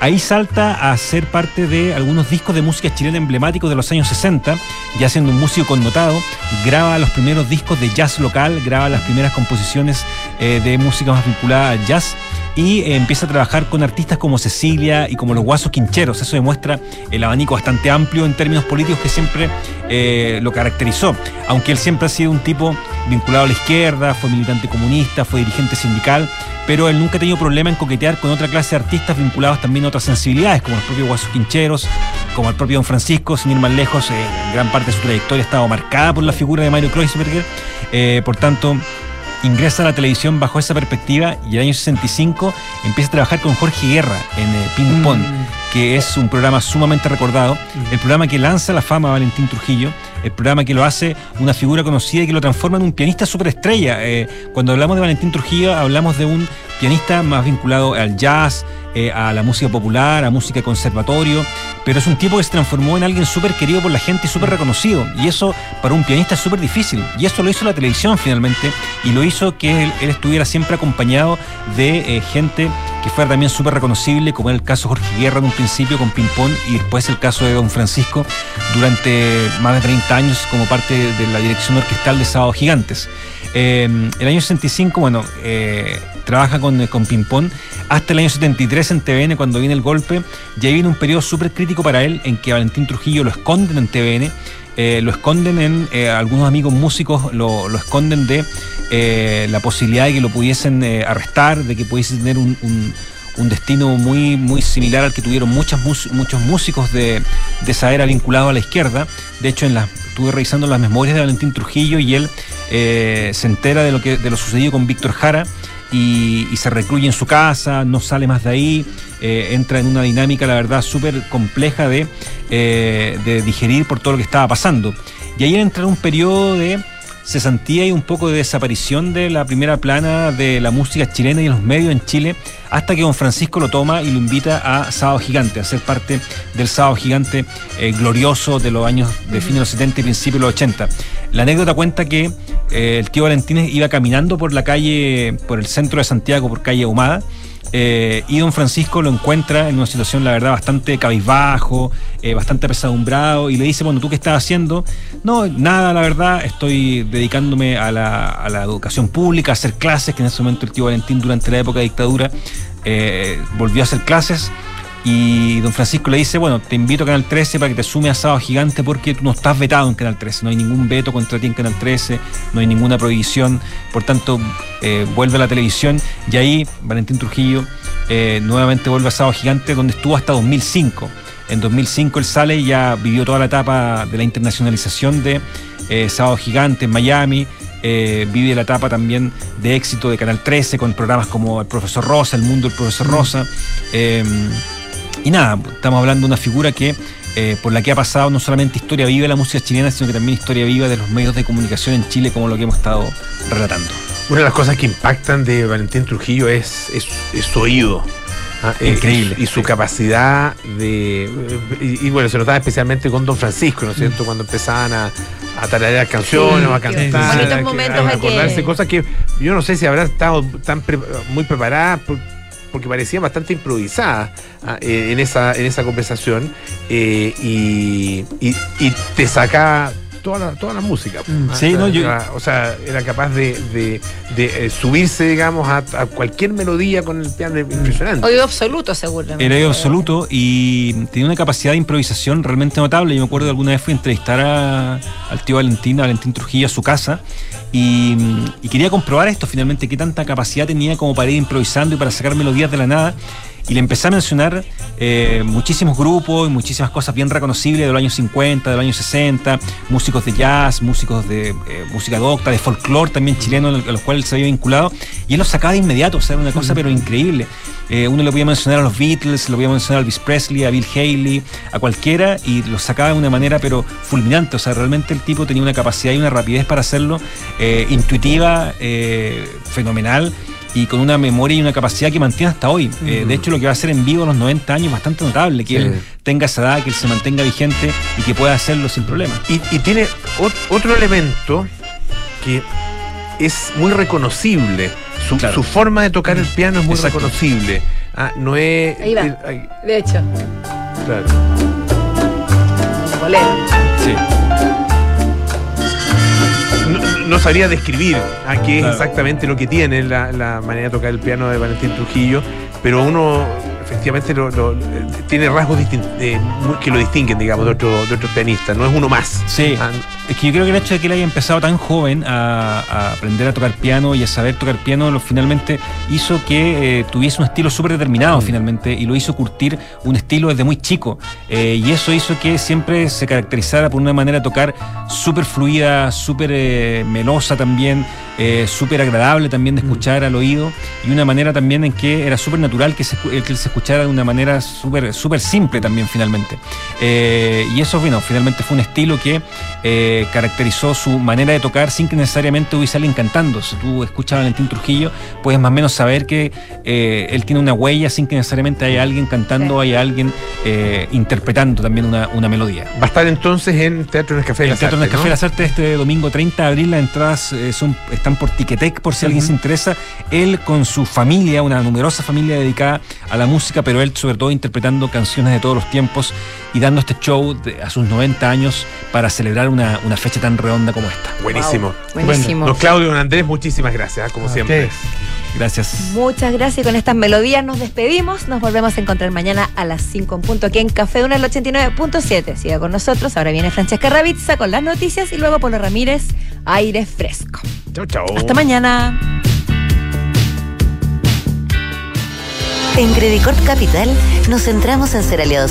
Ahí salta a ser parte de algunos discos de música chilena emblemáticos de los años 60, ya siendo un músico connotado, graba los primeros discos de jazz local, graba las primeras composiciones eh, de música más vinculada al jazz y eh, empieza a trabajar con artistas como Cecilia y como los Guasos Quincheros. Eso demuestra el abanico bastante amplio en términos políticos que siempre eh, lo caracterizó. Aunque él siempre ha sido un tipo vinculado a la izquierda, fue militante comunista, fue dirigente sindical, pero él nunca ha tenido problema en coquetear con otra clase de artistas vinculados también a otras sensibilidades, como el propio Guasos Quincheros, como el propio Don Francisco, sin ir más lejos, eh, gran parte de su trayectoria ha estado marcada por la figura de Mario Kreuzberger. Eh, por tanto, ingresa a la televisión bajo esa perspectiva y el año 65 empieza a trabajar con Jorge Guerra en eh, Ping Pong, que es un programa sumamente recordado, el programa que lanza la fama a Valentín Trujillo, el programa que lo hace una figura conocida y que lo transforma en un pianista superestrella. Eh, cuando hablamos de Valentín Trujillo hablamos de un pianista más vinculado al jazz, eh, a la música popular, a música de conservatorio, pero es un tipo que se transformó en alguien súper querido por la gente y súper reconocido. Y eso para un pianista es súper difícil. Y eso lo hizo la televisión finalmente y lo hizo que él, estuviera siempre acompañado de eh, gente que fuera también súper reconocible, como era el caso de Jorge Guerra en un principio con Ping Pong y después el caso de Don Francisco durante más de 30 años como parte de la dirección orquestal de Sábado Gigantes. Eh, el año 65, bueno, eh, trabaja con, con Ping Pong hasta el año 73 en TVN cuando viene el golpe. Y ahí viene un periodo súper crítico para él en que Valentín Trujillo lo esconden en TVN. eh, lo esconden en eh, algunos amigos músicos lo, lo esconden de eh, la posibilidad de que lo pudiesen arrestar, de que pudiese tener un, un- destino muy, muy similar al que tuvieron muchas, muchos músicos de, de esa era vinculados a la izquierda. De hecho, en las, estuve revisando las memorias de Valentín Trujillo y él eh, se entera de lo, que, de lo sucedido con Víctor Jara y, se recluye en su casa, no sale más de ahí, eh, entra en una dinámica, la verdad, súper compleja de, eh, de digerir por todo lo que estaba pasando. Y ahí entra en un periodo de cesantía y un poco de desaparición de la primera plana de la música chilena y los medios en Chile, hasta que don Francisco lo toma y lo invita a Sábado Gigante, a ser parte del Sábado Gigante eh, glorioso de los años de fines de los 70 y principios de los 80. La anécdota cuenta que eh, el tío Valentín iba caminando por la calle, por el centro de Santiago, por calle Ahumada, eh, y don Francisco lo encuentra en una situación, la verdad, bastante cabizbajo, eh, bastante apesadumbrado, y le dice, bueno, ¿tú qué estás haciendo? No, nada, la verdad, estoy dedicándome a la, a la educación pública, a hacer clases, que en ese momento el tío Valentín, durante la época de dictadura, volvió a hacer clases. Y don Francisco le dice, bueno, te invito a Canal 13 para que te sume a Sábado Gigante porque tú no estás vetado en Canal 13, no hay ningún veto contra ti en Canal 13, no hay ninguna prohibición, por tanto, eh, vuelve a la televisión y ahí Valentín Trujillo eh, nuevamente vuelve a Sábado Gigante donde estuvo hasta 2005. En 2005 él sale y ya vivió toda la etapa de la internacionalización de eh, Sábado Gigante en Miami, eh, vive la etapa también de éxito de Canal 13 con programas como El Profesor Rosa, El Mundo del Profesor Rosa. eh, y nada, estamos hablando de una figura que eh, por la que ha pasado no solamente historia viva de la música chilena, sino que también historia viva de los medios de comunicación en Chile, como lo que hemos estado relatando. Una de las cosas que impactan de Valentín Trujillo es, es, es su oído. Ah, eh, Increíble. Y, y su capacidad de. Y, y bueno, se notaba especialmente con Don Francisco, ¿no es cierto? Cuando empezaban a, a tararear canciones Sí, o a cantar. bonitos a- momentos a a que- acordarse cosas que yo no sé si habrán estado tan pre- muy preparadas. por- porque parecían bastante improvisadas ah, eh, en, esa, en esa conversación eh, y, te saca toda la, toda la música. Ah, sí, o sea, no, yo- era- o sea, era capaz de, de- de, eh, subirse, digamos, a, a cualquier melodía con el piano impresionante. Oído absoluto, seguramente. Era oído absoluto y tenía una capacidad de improvisación realmente notable. Yo me acuerdo que alguna vez fui a entrevistar a- al tío Valentín, a Valentín Trujillo, a su casa y, y quería comprobar esto finalmente, qué tanta capacidad tenía como para ir improvisando y para sacar melodías de la nada. Y le empecé a mencionar eh, muchísimos grupos y muchísimas cosas bien reconocibles de los años 50, de los años 60, músicos de jazz, músicos de eh, música docta, de folclore también chileno, a los cuales él se había vinculado. Y él los sacaba de inmediato, o sea, era una cosa pero increíble. Eh, uno le podía mencionar a los Beatles, le podía mencionar a Elvis Presley, a Bill Haley, a cualquiera, y los sacaba de una manera pero fulminante. O sea, realmente el tipo tenía una capacidad y una rapidez para hacerlo, intuitiva, fenomenal y con una memoria y una capacidad que mantiene hasta hoy. Eh, de hecho, lo que va a hacer en vivo a los 90 años es bastante notable, que Sí. él tenga esa edad, que él se mantenga vigente y que pueda hacerlo sin problema. Y, y tiene ot- otro elemento que es muy reconocible. Su, su forma de tocar el piano es muy Exacto. reconocible. Ah, no es. Ahí va. eh, De hecho, claro. bolero. Sí. No, sabría describir a qué es exactamente lo que tiene la, la manera de tocar el piano de Valentín Trujillo, pero uno efectivamente lo- lo- eh, tiene rasgos eh, que lo distinguen, digamos, de, otro, de otros pianistas. No es uno más. Sí, Ah, es que yo creo que el hecho de que él haya empezado tan joven a, a aprender a tocar piano y a saber tocar piano, lo, finalmente hizo que eh, tuviese un estilo súper determinado finalmente y lo hizo curtir un estilo desde muy chico. Eh, y eso hizo que siempre se caracterizara por una manera de tocar súper fluida, súper eh, melosa también, eh, súper agradable también de escuchar al oído y una manera también en que era súper natural que se, que él se escuchara de una manera súper súper simple también finalmente. Y eso, bueno, finalmente fue un estilo que eh, caracterizó su manera de tocar sin que necesariamente hubiese alguien cantando. Si tú escuchas a Valentín Trujillo, puedes más o menos saber que eh, él tiene una huella sin que necesariamente haya alguien cantando, haya alguien eh, interpretando también una, una melodía. va a estar entonces en Teatro en el Café de las Teatro Artes, Café ¿no? de las Artes este domingo 30 de abril, las entradas eh, son, están por Ticketek por si alguien se interesa. Él con su familia, una numerosa familia dedicada a la música, pero él sobre todo interpretando canciones de todos los tiempos y dando este show de- a sus 90 años para celebrar una, una fecha tan redonda como esta. Buenísimo. Wow, buenísimo. Don Claudio, don Andrés, muchísimas gracias, como A siempre. ustedes. Gracias. Muchas gracias. Con estas melodías nos despedimos. Nos volvemos a encontrar mañana a las 5 en punto aquí en Café Duna el 89.7. Siga con nosotros. Ahora viene Francesca Ravizza con las noticias y luego Polo Ramírez, aire fresco. Chao, chao. Hasta mañana. En Credicorp Capital nos centramos en ser aliados